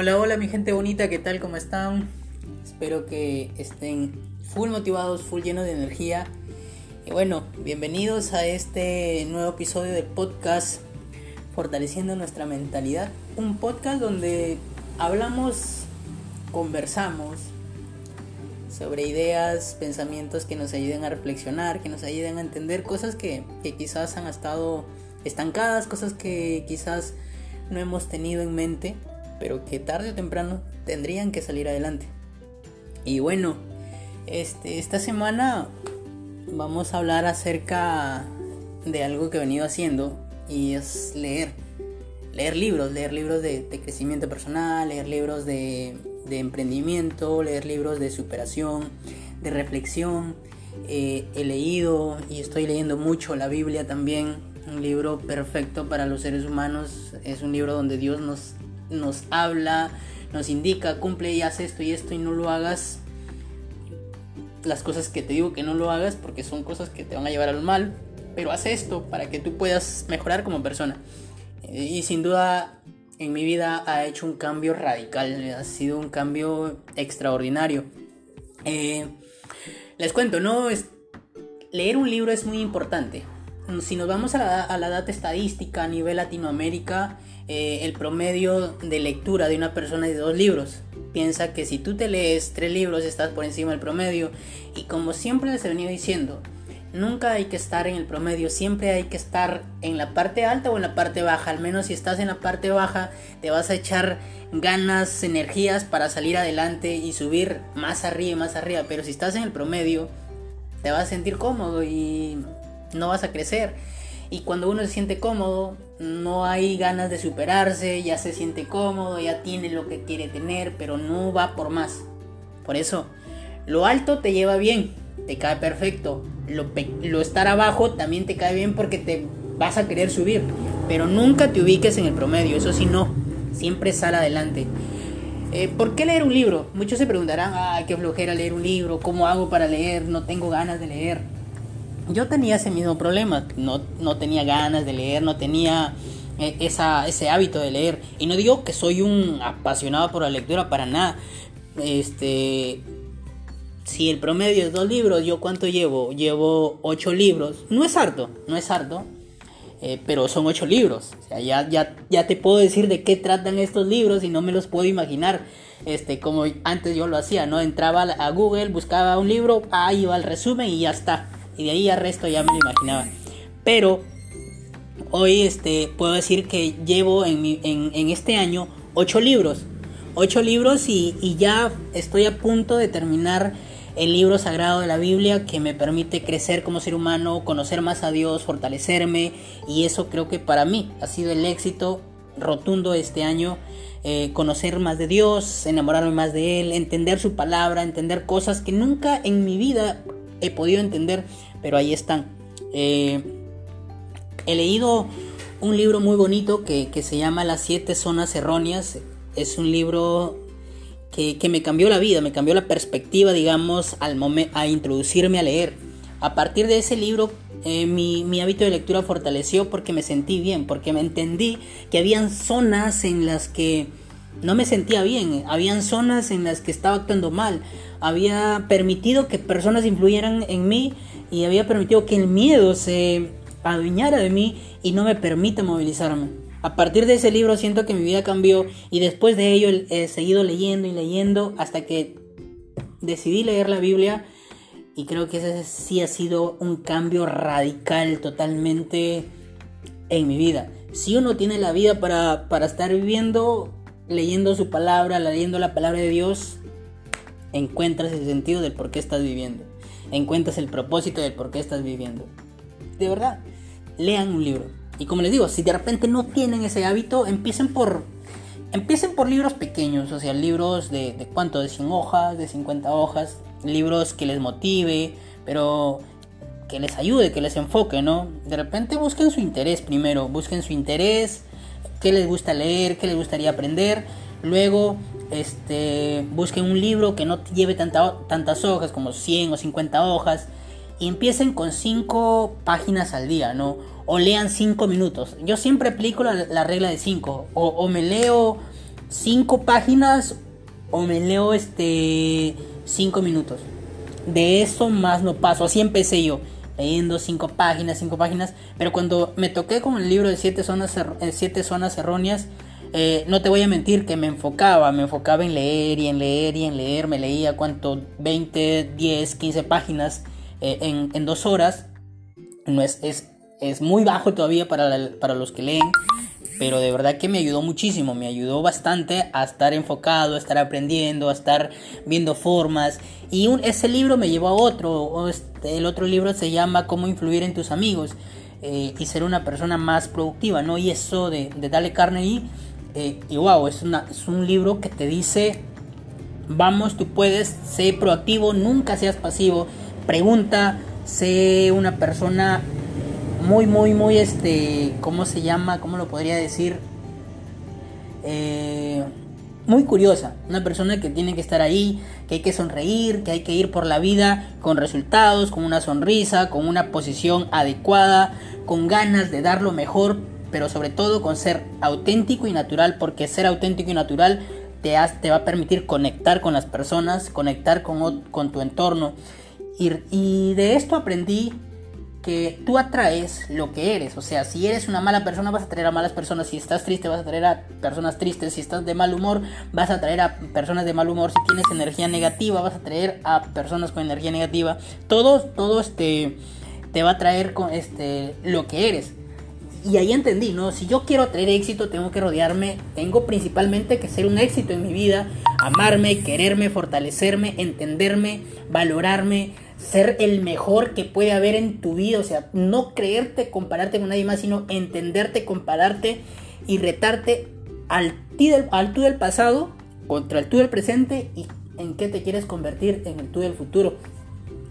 Hola, hola mi gente bonita, ¿qué tal? ¿Cómo están? Espero que estén full motivados, full llenos de energía. Y bueno, bienvenidos a este nuevo episodio del podcast Fortaleciendo nuestra mentalidad. Un podcast donde hablamos, conversamos sobre ideas, pensamientos que nos ayuden a reflexionar, que nos ayuden a entender cosas que, que quizás han estado estancadas, cosas que quizás no hemos tenido en mente pero que tarde o temprano tendrían que salir adelante. Y bueno, este, esta semana vamos a hablar acerca de algo que he venido haciendo y es leer. Leer libros, leer libros de, crecimiento personal, leer libros de, emprendimiento, leer libros de superación, de reflexión. Eh, he leído y estoy leyendo mucho la Biblia también, un libro perfecto para los seres humanos. Es un libro donde Dios nos nos habla, nos indica, cumple y haz esto y esto y no lo hagas. Las cosas que te digo que no lo hagas porque son cosas que te van a llevar al mal, pero haz esto para que tú puedas mejorar como persona. Y sin duda en mi vida ha hecho un cambio radical, ha sido un cambio extraordinario. Eh, les cuento, ¿no? Es, leer un libro es muy importante. Si nos vamos a la, a la data estadística a nivel Latinoamérica, eh, el promedio de lectura de una persona de dos libros. Piensa que si tú te lees tres libros estás por encima del promedio. Y como siempre les he venido diciendo, nunca hay que estar en el promedio, siempre hay que estar en la parte alta o en la parte baja. Al menos si estás en la parte baja, te vas a echar ganas, energías para salir adelante y subir más arriba y más arriba. Pero si estás en el promedio, te vas a sentir cómodo y no vas a crecer. Y cuando uno se siente cómodo, no hay ganas de superarse, ya se siente cómodo, ya tiene lo que quiere tener, pero no va por más. Por eso, lo alto te lleva bien, te cae perfecto. Lo, lo estar abajo también te cae bien porque te vas a querer subir. Pero nunca te ubiques en el promedio, eso sí no. Siempre sal adelante. Eh, ¿Por qué leer un libro? Muchos se preguntarán, ah, qué flojera leer un libro, ¿cómo hago para leer? No tengo ganas de leer yo tenía ese mismo problema, no, no tenía ganas de leer, no tenía eh, esa, ese hábito de leer. Y no digo que soy un apasionado por la lectura para nada. Este, si el promedio es dos libros, ¿yo cuánto llevo? Llevo ocho libros. No es harto, no es harto. Eh, pero son ocho libros. O sea, ya, ya, ya te puedo decir de qué tratan estos libros y no me los puedo imaginar. Este, como antes yo lo hacía, ¿no? Entraba a Google, buscaba un libro, ahí iba el resumen y ya está y de ahí al resto ya me lo imaginaba. Pero hoy este, puedo decir que llevo en, en, este año ocho libros. Ocho libros y, y, ya estoy a punto de terminar el libro sagrado de la Biblia que me permite crecer como ser humano, conocer más a Dios, fortalecerme y eso creo que para mí ha sido el éxito rotundo este año. Eh, conocer más de Dios, enamorarme más de Él, entender su palabra, entender cosas que nunca en mi vida he podido entender pero ahí están. Eh, he leído un libro muy bonito que, se llama Las siete zonas erróneas. Es un libro que, me cambió la vida, me cambió la perspectiva, digamos, al a introducirme a leer. A partir de ese libro, eh, mi, mi, hábito de lectura fortaleció porque me sentí bien, porque me entendí que habían zonas en las que no me sentía bien, habían zonas en las que estaba actuando mal, había permitido que personas influyeran en mí y había permitido que el miedo se adueñara de mí y no me permite movilizarme. A partir de ese libro siento que mi vida cambió y después de ello he seguido leyendo y leyendo hasta que decidí leer la Biblia y creo que ese sí ha sido un cambio radical totalmente en mi vida. Si uno tiene la vida para, para estar viviendo, leyendo su palabra, leyendo la palabra de Dios, encuentras el sentido del por qué estás viviendo encuentras el propósito del por qué estás viviendo. De verdad, lean un libro. Y como les digo, si de repente no tienen ese hábito, empiecen por empiecen por libros pequeños, o sea, libros de, de cuánto, de 100 hojas, de 50 hojas, libros que les motive, pero que les ayude, que les enfoque, ¿no? De repente busquen su interés primero, busquen su interés, qué les gusta leer, qué les gustaría aprender, luego este, busquen un libro que no lleve tantas hojas, como 100 o 50 hojas, y empiecen con 5 páginas al día, ¿no? O lean 5 minutos. Yo siempre aplico la, regla de 5. O, me leo cinco páginas o me leo este cinco minutos. De eso más no paso. Así empecé yo, leyendo cinco páginas, cinco páginas. Pero cuando me toqué con el libro de siete zonas, eh, zonas erróneas, eh, no te voy a mentir que me enfocaba, me enfocaba en leer y en leer y en leer. Me leía cuánto, 20, 10, 15 páginas eh, en, en, dos horas. No es, es, es muy bajo todavía para, para los que leen pero de verdad que me ayudó muchísimo, me ayudó bastante a estar enfocado, a estar aprendiendo, a estar viendo formas. Y ese libro me llevó a otro, este, el otro libro se llama Cómo influir en tus amigos eh, y ser una persona más productiva, ¿no? Y eso de, de Dale Carnegie, eh, y wow, es, una, es un libro que te dice, vamos, tú puedes, sé proactivo, nunca seas pasivo, pregunta, sé una persona muy, muy, muy, este, ¿cómo se llama? ¿Cómo lo podría decir? Eh, muy curiosa, una persona que tiene que estar ahí, que hay que sonreír, que hay que ir por la vida con resultados, con una sonrisa, con una posición adecuada, con ganas de dar lo mejor, pero sobre todo con ser auténtico y natural, porque ser auténtico y natural te, te va a permitir conectar con las personas, conectar con, con tu entorno. Y, y de esto aprendí que tú atraes lo que eres. O sea, si eres una mala persona, vas a atraer a malas personas. Si estás triste, vas a atraer a personas tristes. Si estás de mal humor, vas a atraer a personas de mal humor. Si tienes energía negativa, vas a atraer a personas con energía negativa. Todo, todo este, te va a traer con este, lo que eres. Y ahí entendí, ¿no? Si yo quiero traer éxito, tengo que rodearme, tengo principalmente que ser un éxito en mi vida, amarme, quererme, fortalecerme, entenderme, valorarme, ser el mejor que puede haber en tu vida, o sea, no creerte, compararte con nadie más, sino entenderte, compararte y retarte al, al tú del pasado contra el tú del presente y en qué te quieres convertir en el tú del futuro.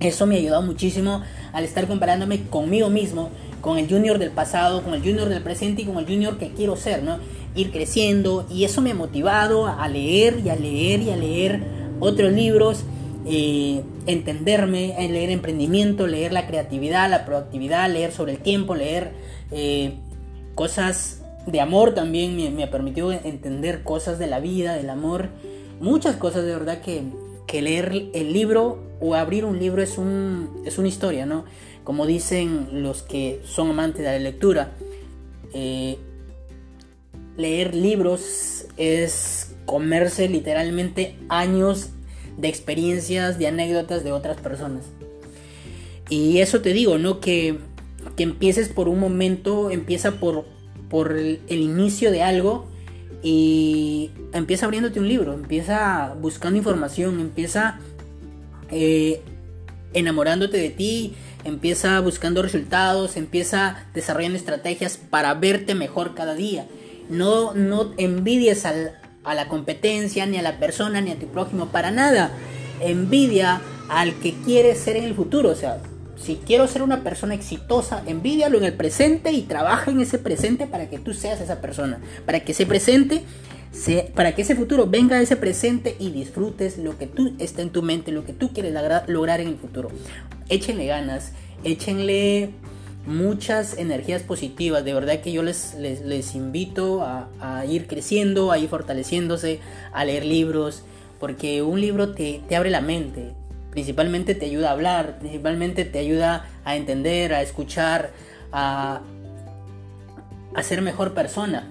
Eso me ha ayudado muchísimo al estar comparándome conmigo mismo, con el junior del pasado, con el junior del presente y con el junior que quiero ser, ¿no? Ir creciendo y eso me ha motivado a leer y a leer y a leer otros libros eh, entenderme, leer emprendimiento, leer la creatividad, la proactividad, leer sobre el tiempo, leer eh, cosas de amor también me, ha permitido entender cosas de la vida, del amor, muchas cosas de verdad que, que leer el libro o abrir un libro es, un, es una historia, ¿no? Como dicen los que son amantes de la lectura, eh, leer libros es comerse literalmente años de experiencias, de anécdotas de otras personas. Y eso te digo, ¿no? Que, que empieces por un momento, empieza por, por el, inicio de algo y empieza abriéndote un libro, empieza buscando información, empieza eh, enamorándote de ti, empieza buscando resultados, empieza desarrollando estrategias para verte mejor cada día. No, no envidies a la competencia, ni a la persona, ni a tu prójimo, para nada. Envidia al que quieres ser en el futuro. O sea, si quiero ser una persona exitosa, envidialo en el presente y trabaja en ese presente para que tú seas esa persona. Para que ese presente, para que ese futuro venga a ese presente y disfrutes lo que tú está en tu mente, lo que tú quieres lograr en el futuro. Échenle ganas, échenle muchas energías positivas. De verdad que yo les, les, invito a, ir creciendo, a ir fortaleciéndose, a leer libros, porque un libro te, abre la mente. Principalmente te ayuda a hablar, principalmente te ayuda a entender, a escuchar, a, a ser mejor persona.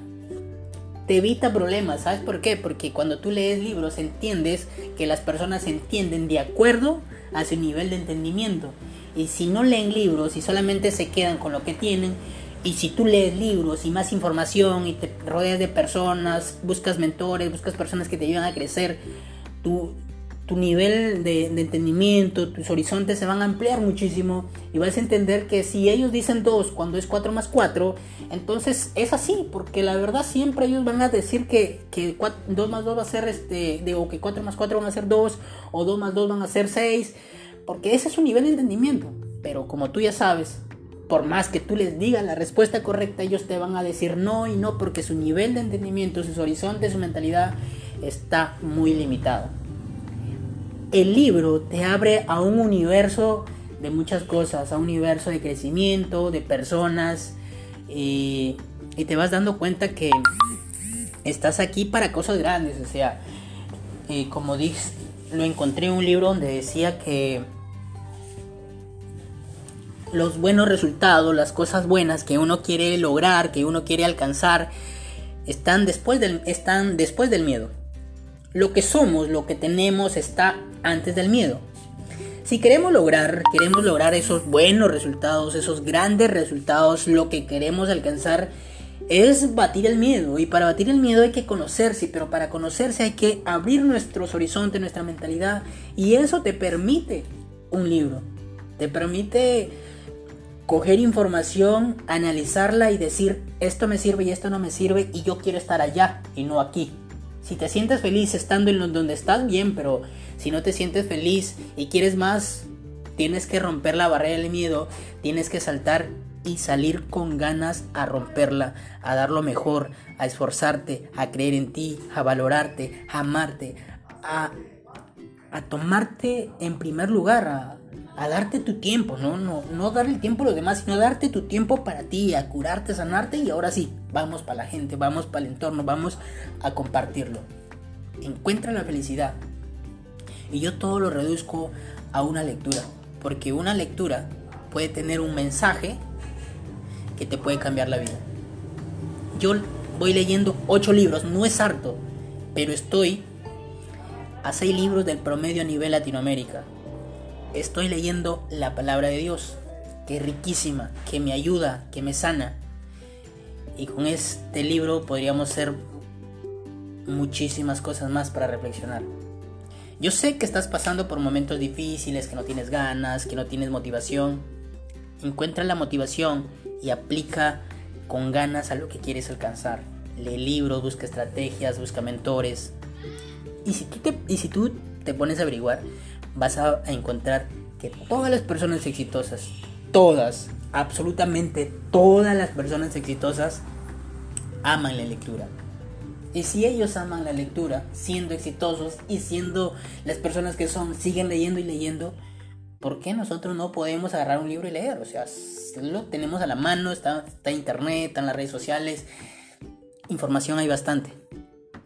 Te evita problemas, ¿sabes por qué? Porque cuando tú lees libros entiendes que las personas entienden de acuerdo a su nivel de entendimiento. Y si no leen libros y solamente se quedan con lo que tienen, y si tú lees libros y más información y te rodeas de personas, buscas mentores, buscas personas que te ayudan a crecer, tu, tu nivel de, entendimiento, tus horizontes se van a ampliar muchísimo y vas a entender que si ellos dicen 2 cuando es 4 más 4, entonces es así, porque la verdad siempre ellos van a decir que, que 2 más 2 va a ser este, digo que 4 más 4 van a ser 2 o 2 más 2 van a ser 6 porque ese es su nivel de entendimiento. Pero como tú ya sabes, por más que tú les digas la respuesta correcta, ellos te van a decir no y no porque su nivel de entendimiento, sus horizontes, su mentalidad está muy limitado. El libro te abre a un universo de muchas cosas, a un universo de crecimiento, de personas, y, te vas dando cuenta que estás aquí para cosas grandes, o sea, eh, como dices, lo encontré en un libro donde decía que los buenos resultados, las cosas buenas que uno quiere lograr, que uno quiere alcanzar, están después del, están después del miedo. Lo que somos, lo que tenemos está antes del miedo. Si queremos lograr, queremos lograr esos buenos resultados, esos grandes resultados, lo que queremos alcanzar es batir el miedo. Y para batir el miedo hay que conocerse, pero para conocerse hay que abrir nuestros horizontes, nuestra mentalidad. Y eso te permite un libro. Te permite coger información, analizarla y decir, esto me sirve y esto no me sirve y yo quiero estar allá y no aquí. Si te sientes feliz estando en donde estás, bien, pero si no te sientes feliz y quieres más, tienes que romper la barrera del miedo, tienes que saltar y salir con ganas a romperla, a dar lo mejor, a esforzarte, a creer en ti, a valorarte, a amarte, a, tomarte en primer lugar, a darte tu tiempo, ¿no? No, no darle el tiempo a los demás, sino darte tu tiempo para ti, a curarte, sanarte y ahora sí, vamos para la gente, vamos para el entorno, vamos a compartirlo. Encuentra la felicidad. Y yo todo lo reduzco a una lectura, porque una lectura puede tener un mensaje que te puede cambiar la vida. Yo voy leyendo ocho libros, no es harto, pero estoy a seis libros del promedio a nivel Latinoamérica estoy leyendo la palabra de Dios, que es riquísima, que me ayuda, que me sana. Y con este libro podríamos hacer muchísimas cosas más para reflexionar. Yo sé que estás pasando por momentos difíciles, que no tienes ganas, que no tienes motivación. Encuentra la motivación y aplica con ganas a lo que quieres alcanzar. Lee libros, busca estrategias, busca mentores. Y si tú te, y si tú te pones a averiguar, vas a encontrar que todas las personas exitosas, todas, absolutamente todas las personas exitosas, aman la lectura. Y si ellos aman la lectura, siendo exitosos y siendo las personas que son, siguen leyendo y leyendo, ¿por qué nosotros no podemos agarrar un libro y leer? O sea, lo tenemos a la mano, está, está internet, en las redes sociales, información hay bastante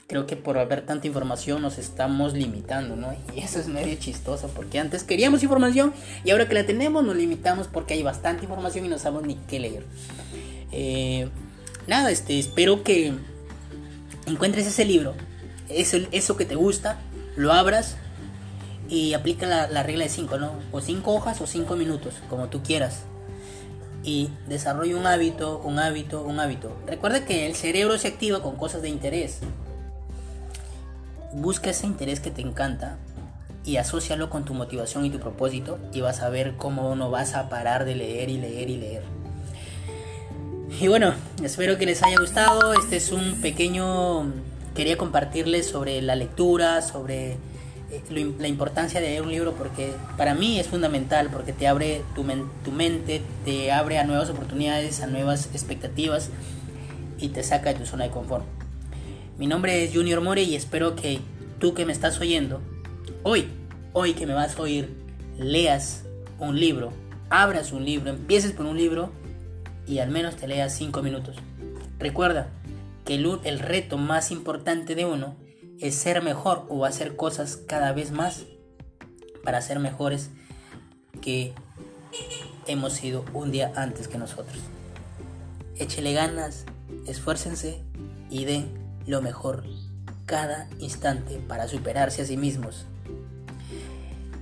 creo que por haber tanta información nos estamos limitando, ¿no? Y eso es medio chistoso, porque antes queríamos información y ahora que la tenemos nos limitamos porque hay bastante información y no sabemos ni qué leer. Eh, nada, este, espero que encuentres ese libro, eso, eso que te gusta, lo abras y aplica la, la regla de 5, ¿no? O 5 hojas o 5 minutos, como tú quieras y desarrolla un hábito, un hábito, un hábito. Recuerda que el cerebro se activa con cosas de interés busca ese interés que te encanta y asócialo con tu motivación y tu propósito y vas a ver cómo no vas a parar de leer y leer y leer. Y bueno, espero que les haya gustado. Este es un pequeño... Quería compartirles sobre la lectura, sobre eh, la importancia de leer un libro porque para mí es fundamental porque te abre tu, tu mente, te abre a nuevas oportunidades, a nuevas expectativas y te saca de tu zona de confort. Mi nombre es Junior More y espero que tú que me estás oyendo, hoy, hoy que me vas a oír, leas un libro, abras un libro, empieces por un libro y al menos te leas 5 minutos. Recuerda que el, el reto más importante de uno es ser mejor o hacer cosas cada vez más para ser mejores que hemos sido un día antes que nosotros. Échele ganas, esfuércense y den lo mejor cada instante para superarse a sí mismos.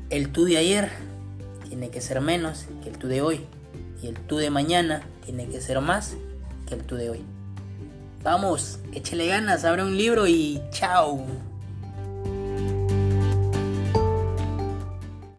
El tú de ayer tiene que ser menos que el tú de hoy y el tú de mañana tiene que ser más que el tú de hoy. Vamos, échele ganas, abre un libro y chao.